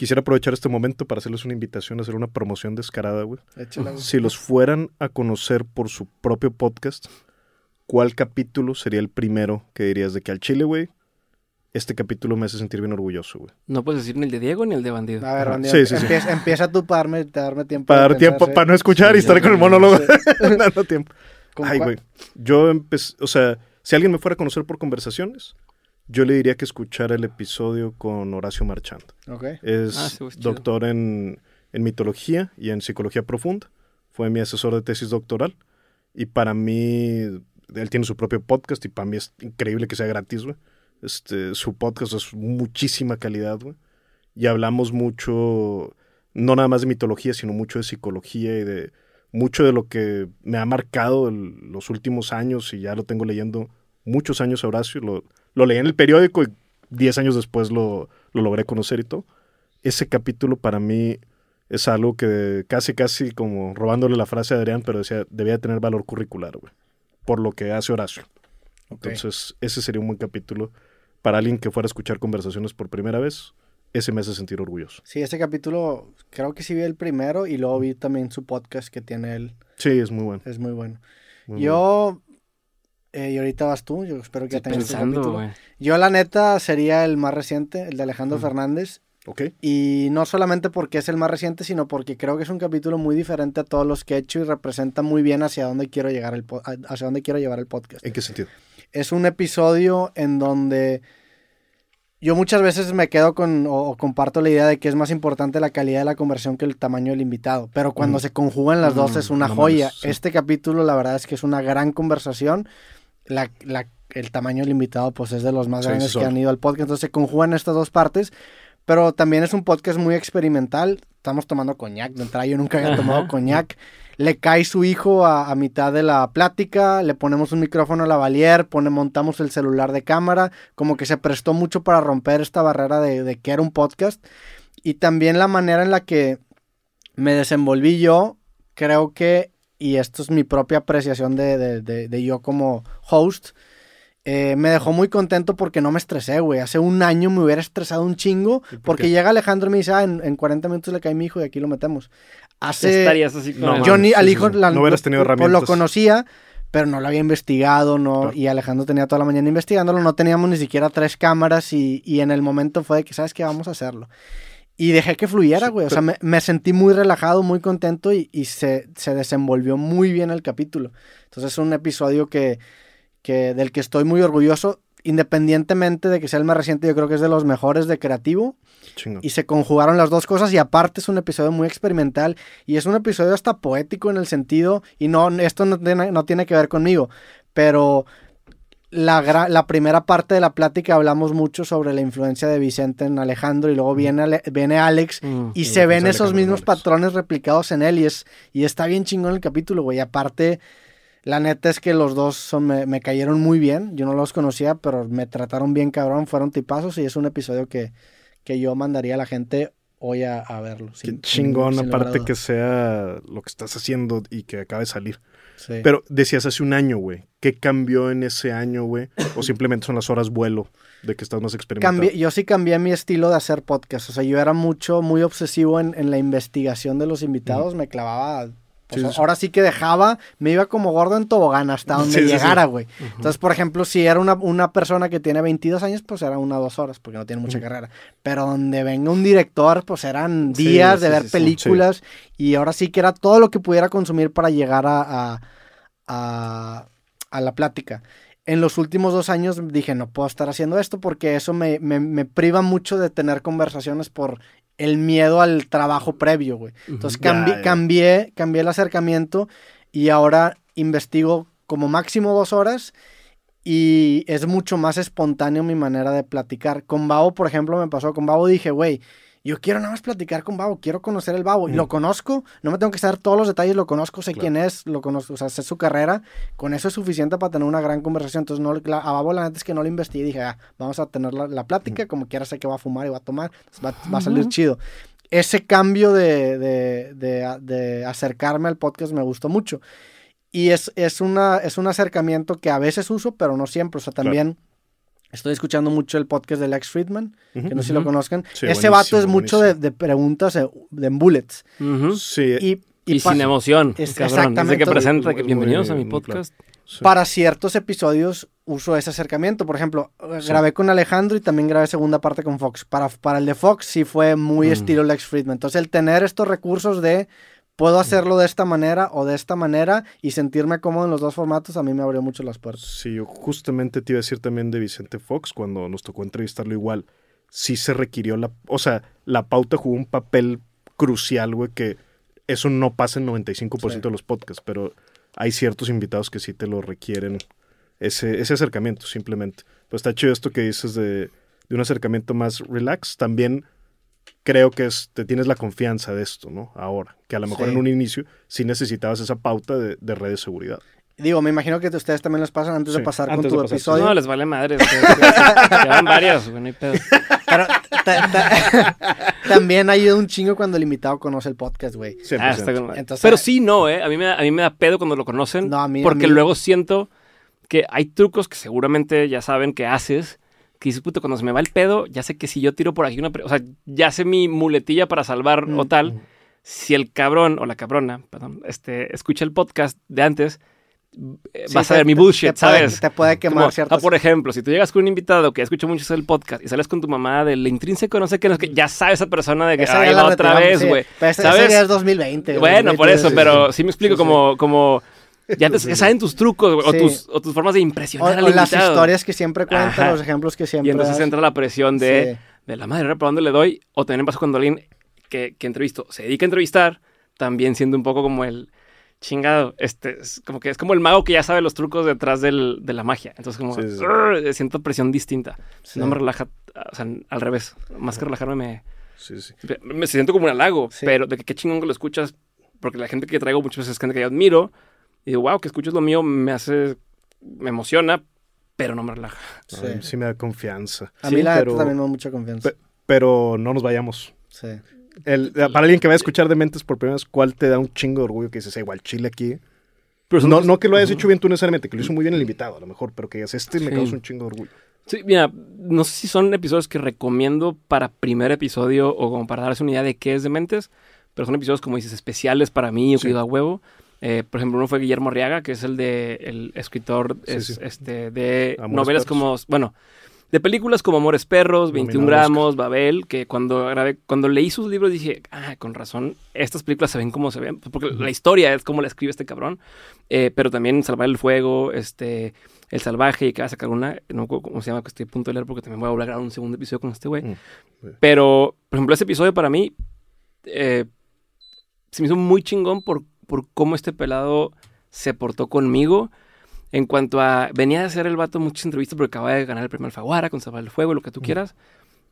Quisiera aprovechar este momento para hacerles una invitación a hacer una promoción descarada, güey. Échala, güey. Si los fueran a conocer por su propio podcast, ¿cuál capítulo sería el primero que dirías de que al chile, güey? Este capítulo me hace sentir bien orgulloso, güey. No puedes decir ni el de Diego ni el de Bandido. A ver. Randy, Sí, sí, sí. empieza, empieza tú para darme, darme tiempo. Para dar tiempo, para no escuchar Sí, y estar con el monólogo. Dando tiempo. ¿Con Ay, cuál? güey. Yo empecé, o sea, si alguien me fuera a conocer por conversaciones, yo le diría que escuchara el episodio con Horacio Marchand. Ok. Es Ah, sí, pues, doctor en, en mitología y en psicología profunda. Fue mi asesor de tesis doctoral. Y para mí, él tiene su propio podcast y para mí es increíble que sea gratis, güey. Este, su podcast es muchísima calidad, güey. Y hablamos mucho, no nada más de mitología, sino mucho de psicología y de mucho de lo que me ha marcado el- los últimos años y ya lo tengo leyendo muchos años a Horacio. Lo, lo leí en el periódico y 10 años después lo, lo logré conocer y todo. Ese capítulo para mí es algo que casi, casi como robándole la frase a Adrián, pero decía, debía tener valor curricular, güey, por lo que hace Horacio. ok. Entonces, ese sería un buen capítulo para alguien que fuera a escuchar conversaciones por primera vez. Ese me hace sentir orgulloso. Sí, ese capítulo creo que sí vi el primero y luego vi también su podcast que tiene él. Sí, es muy bueno. Es muy bueno. muy bueno. Eh, y ahorita vas tú, yo espero que ya tengas pensando, capítulo. Yo la neta sería el más reciente, el de Alejandro. Fernández. Ok. Y no solamente porque es el más reciente, sino porque creo que es un capítulo muy diferente a todos los que he hecho y representa muy bien hacia dónde quiero llegar el hacia dónde quiero llevar el podcast. ¿En qué sentido? Es un episodio en donde yo muchas veces me quedo con o, o comparto la idea de que es más importante la calidad de la conversión que el tamaño del invitado, pero cuando Mm. se conjugan las dos es una no joya. sí. Este capítulo la verdad es que es una gran conversación. La, la- el tamaño del invitado pues es de los más Sí, grandes que han ido al podcast, entonces se conjugan estas dos partes. Pero también es un podcast muy experimental. Estamos tomando coñac. De entrada, yo nunca había tomado Ajá. coñac. Le cae su hijo a, a mitad de la plática. Le ponemos un micrófono a la valier. Pone, montamos el celular de cámara. Como que se prestó mucho para romper esta barrera de, de que era un podcast. Y también la manera en la que me desenvolví yo. Creo que, y esto es mi propia apreciación de, de- de- de yo como host. eh, me dejó muy contento porque no me estresé, güey. Hace un año me hubiera estresado un chingo. ¿Y por Porque qué? llega Alejandro y me dice, ah, en, en 40 minutos le cae mi hijo y aquí lo metemos. Hace... Estarías así con No, el- yo ni sí, al hijo sí. la- No hubieras tenido pues, lo herramientas. conocía, pero no lo había investigado, ¿no? Claro. Y Alejandro tenía toda la mañana investigándolo. No teníamos ni siquiera tres cámaras y, y en el momento fue de que, ¿sabes qué? Vamos a hacerlo. Y dejé que fluyera, güey. O sea, me, me sentí muy relajado, muy contento y, y se, se desenvolvió muy bien el capítulo. Entonces es un episodio que, que del que estoy muy orgulloso. Independientemente de que sea el más reciente, yo creo que es de los mejores de creativo. Y se conjugaron las dos cosas y aparte es un episodio muy experimental y es un episodio hasta poético en el sentido, y no, esto no tiene, no tiene que ver conmigo, pero la, la primera parte de la plática hablamos mucho sobre la influencia de Vicente en Alejandro y luego viene, Ale- viene Alex Mm. y se ven esos Alejandro mismos Alex. patrones replicados en él y, es, y está bien chingón el capítulo, güey. Aparte, la neta es que los dos son, me, me cayeron muy bien. Yo no los conocía, pero me trataron bien cabrón, fueron tipazos y es un episodio que, que yo mandaría a la gente hoy a, a verlo. Qué chingón, sin aparte que sea lo que estás haciendo y que acabe de salir. Sí. Pero decías hace un año, güey. ¿Qué cambió en ese año, güey? O simplemente son las horas vuelo de que estás más experimentado. Cambié- yo sí cambié mi estilo de hacer podcast. O sea, yo era mucho, muy obsesivo en, en la investigación de los invitados. Me clavaba. Pues, Sí, sí, sí. Ahora sí que dejaba, me iba como gordo en tobogán hasta donde Sí, llegara, güey. Entonces, por ejemplo, si era una, una persona que tiene 22 años, pues era una o dos horas, porque no tiene mucha carrera. Pero donde venga un director, pues eran días de ver películas. Y ahora sí que era todo lo que pudiera consumir para llegar a, a, a- a la plática. En los últimos dos años dije, no puedo estar haciendo esto porque eso me, me- me priva mucho de tener conversaciones por el miedo al trabajo previo, güey. Entonces cambié, cambié el acercamiento y ahora investigo como máximo dos horas y es mucho más espontáneo mi manera de platicar. Con Babo, por ejemplo, me pasó. Con Babo dije, güey, yo quiero nada más platicar con Babo, quiero conocer el Babo. Y Mm. lo conozco, no me tengo que saber todos los detalles, lo conozco, sé Claro. quién es, lo conozco, o sea, sé su carrera. Con eso es suficiente para tener una gran conversación. Entonces, no, la- a Babo la neta es que no lo investigué. Dije, ah, vamos a tener la, la plática, como quiera sé que va a fumar y va a tomar. Va, va a salir chido. Ese cambio de, de, de- de acercarme al podcast me gustó mucho. Y es, es, una, es un acercamiento que a veces uso, pero no siempre. O sea, Claro. Estoy escuchando mucho el podcast de Lex Friedman, que no sé si lo conozcan. Sí, Ese vato es mucho de, preguntas eh, de en bullets. Sí, Y, sin emoción, es- cabrón. exactamente. Desde que presenta muy- bienvenidos a mi claro. podcast. sí. para ciertos episodios uso ese acercamiento. Por ejemplo, eh, grabé con Alejandro y también grabé segunda parte con Fox. Para, para el de Fox sí fue muy Mm. estilo Lex Friedman. Entonces el tener estos recursos de puedo hacerlo de esta manera o de esta manera y sentirme cómodo en los dos formatos a mí me abrió mucho las puertas. Sí, yo justamente te iba a decir también de Vicente Fox cuando nos tocó entrevistarlo igual. Sí se requirió la... O sea, la pauta jugó un papel crucial, güey, que eso no pasa en 95% Sí. de los podcasts, pero hay ciertos invitados que sí te lo requieren, ese, ese acercamiento, simplemente. Pues está chido esto que dices de, de un acercamiento más relax. También creo que es, te tienes la confianza de esto, ¿no? Ahora, que a lo mejor Sí. en un inicio sí necesitabas esa pauta de, de red de seguridad. Digo, me imagino que a ustedes también les pasan antes de pasar con tu pasar. episodio. No, les vale madre. Llevan varias, güey, no hay pedo. Pero ta- ta- también ayuda un chingo cuando el invitado conoce el podcast, güey. 100%. Ah. Entonces- Pero sí, no, ¿eh? A mí, me da, a mí me da pedo cuando lo conocen. No, a mí- a porque mí- luego siento que hay trucos que seguramente ya saben que haces. Que dices, puto, cuando se me va el pedo, ya sé que si yo tiro por aquí una... O sea, ya sé mi muletilla para salvar Mm. o tal. Si el cabrón o la cabrona, perdón, este, escucha el podcast de antes, eh, Sí, vas a ver mi bullshit, te puede- ¿sabes? Te puede quemar Como, ciertas ah, por ejemplo, si tú llegas con un invitado que escucha mucho el podcast y sales con tu mamá del intrínseco, no sé qué, no sé qué, ya sabe esa persona de que Esa ahí va otra retiramos, vez, sí. güey. Pero ese- ¿Sabes? ese ya es 2020. Bueno, por 2022, eso, sí, pero sí. sí, me explico Sí, sí. como, como ya, te, saben tus trucos güey, Sí. o, tus, o tus formas de O, impresionar al o las historias que siempre cuentan, Ajá. los ejemplos que Y siempre entonces das. entra la presión de, Sí. de la madre, ¿para dónde le doy? O también pasa cuando alguien que, que entrevisto se dedica a entrevistar, también siendo un poco como el chingado, este, es como que es como el mago que ya sabe los trucos detrás del, de la magia. Entonces como, siento presión distinta. Sí. No me relaja, o sea, al revés. Más que relajarme me, Sí, sí. me siento como un halago, pero de que qué chingón que lo escuchas, porque la gente que traigo muchas veces es gente que yo admiro, y digo, wow, que escuches lo mío me hace, me emociona, pero no me relaja. Sí. Sí me da confianza. A Sí, mí la pero, también me da mucha confianza. pe- pero no nos vayamos. Sí. El- para alguien que va a escuchar de mentes por primera vez, ¿cuál te da un chingo de orgullo que dices, "Ey, igual chile aquí? Pero No, no que lo hayas Ujú. hecho bien tú necesariamente, que lo hizo muy bien el invitado, a lo mejor, pero que digas, este me causa un chingo de orgullo. Sí, mira, no sé si son episodios que recomiendo para primer episodio o como para darse una idea de qué es Dementes, pero son episodios, como dices, especiales para mí o Sí. que a huevo. Eh, por ejemplo, uno fue Guillermo Arriaga, que es el de el escritor Sí, es- sí. Este, de Amores novelas Perros. como, bueno, de películas como Amores Perros, 21 Nominado al gramos, Babel, que cuando grabé, cuando leí sus libros dije, ah, con razón, estas películas se ven como se ven, porque la historia es como la escribe este cabrón, Eh, pero también Salvar el Fuego, este, El Salvaje, y que va a sacar una, no cómo se llama, que estoy a punto de leer porque también voy a volver a un segundo episodio con este güey. Mm. Pero, por ejemplo, ese episodio para mí eh, se me hizo muy chingón por, por cómo este pelado se portó conmigo. En cuanto a. Venía a hacer el vato muchas entrevistas porque acababa de ganar el premio Alfaguara con Salvar el Fuego, lo que tú quieras.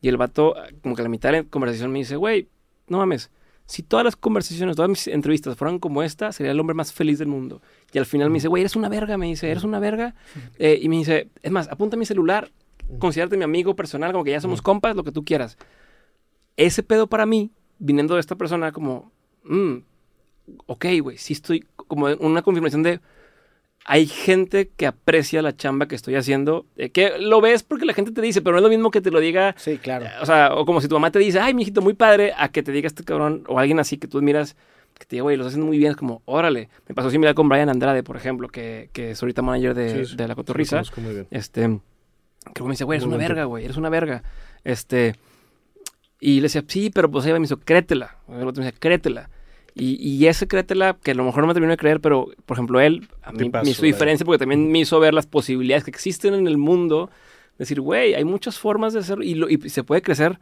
Y el vato, como que a la mitad de la conversación me dice, güey, no mames. Si todas las conversaciones, todas mis entrevistas fueran como esta, sería el hombre más feliz del mundo. Y al final me dice, güey, eres una verga, me dice, eres una verga. Eh, y me dice, es más, apunta mi celular, considérate mi amigo personal, como que ya somos compas, lo que tú quieras. Ese pedo para mí, viniendo de esta persona, como, mm, ok, güey, sí estoy, como una confirmación de, hay gente que aprecia la chamba que estoy haciendo, eh, que lo ves porque la gente te dice, pero no es lo mismo que te lo diga Sí, claro. o sea, o como si tu mamá te dice, ay, mijito, muy padre, a que te diga este cabrón, o alguien así que tú admiras, que te diga, güey, los hacen muy bien, es como, órale. Me pasó similar con Brian Andrade, por ejemplo, que, que es ahorita manager de, Sí, sí, de La sí, muy bien. este, que me dice, güey, eres Muy una verga, güey, eres una verga. Este, y le decía, sí, pero pues ella me hizo, créetela. El otro me decía, créetela. Y, y ese créetela, que a lo mejor no me terminó de creer, pero, por ejemplo, él, a mí Tipazo, me hizo diferencia porque también me hizo ver las posibilidades que existen en el mundo. Decir, güey, hay muchas formas de hacerlo y, lo- y se puede crecer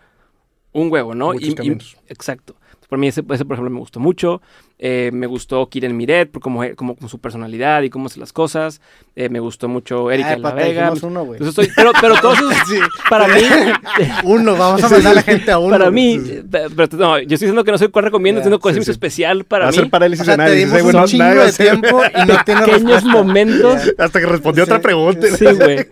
un huevo, ¿no? Muchos Y- exacto. Por mí ese, ese, por ejemplo, me gustó mucho. Eh, me gustó Kiren Miret por cómo, como, como su personalidad y cómo hace las cosas. Eh, me gustó mucho Erika Ay, la Vega. uno. Entonces estoy, pero, pero todos esos, Sí. para mí, Uno, vamos a mandar a la gente a uno. para mí, pero, no, yo estoy diciendo que no soy cuál recomiendo, estoy diciendo cuál sí, sí. especial Va para a mí. hacer parálisis O sea, de te dimos bueno, un chingo va de tiempo y no tiene Pequeños respuesta. momentos. Hasta que respondió Sí. otra pregunta. Sí, güey.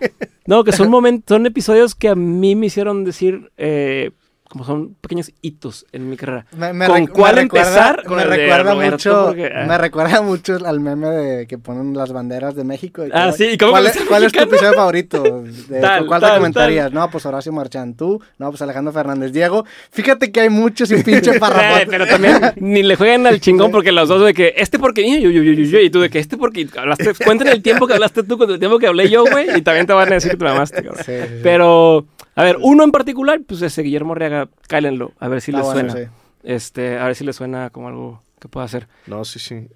No, que son momentos, son episodios que a mí me hicieron decir, eh, como son pequeños hitos en mi carrera. Me, me ¿Con cuál me empezar? Me recuerda Roberto, mucho, porque, ah. me recuerda mucho al meme de que ponen las banderas de México. y Ah, sí, ¿y cómo ¿Cuál, es, es cuál es tu episodio favorito? De- Tal, ¿con ¿Cuál tal, te comentarías? No, pues Horacio Marchán, tú. No, pues Alejandro Fernández. Diego, fíjate que hay muchos y pinche Eh, parrafote. pero también ni le juegan al chingón porque los dos de que este porque y yo, yo, yo, yo, yo, y tú de que este porque hablaste, cuenten el tiempo que hablaste tú con el tiempo que hablé yo, güey, y también te van a decir que te mamaste, cabrón. Sí, sí, sí. Pero, a ver, uno en particular, pues ese Guillermo Arriaga, cálenlo, a ver si Está les bueno, suena. sí. Este, a ver si les suena como algo que pueda hacer. No, sí, sí.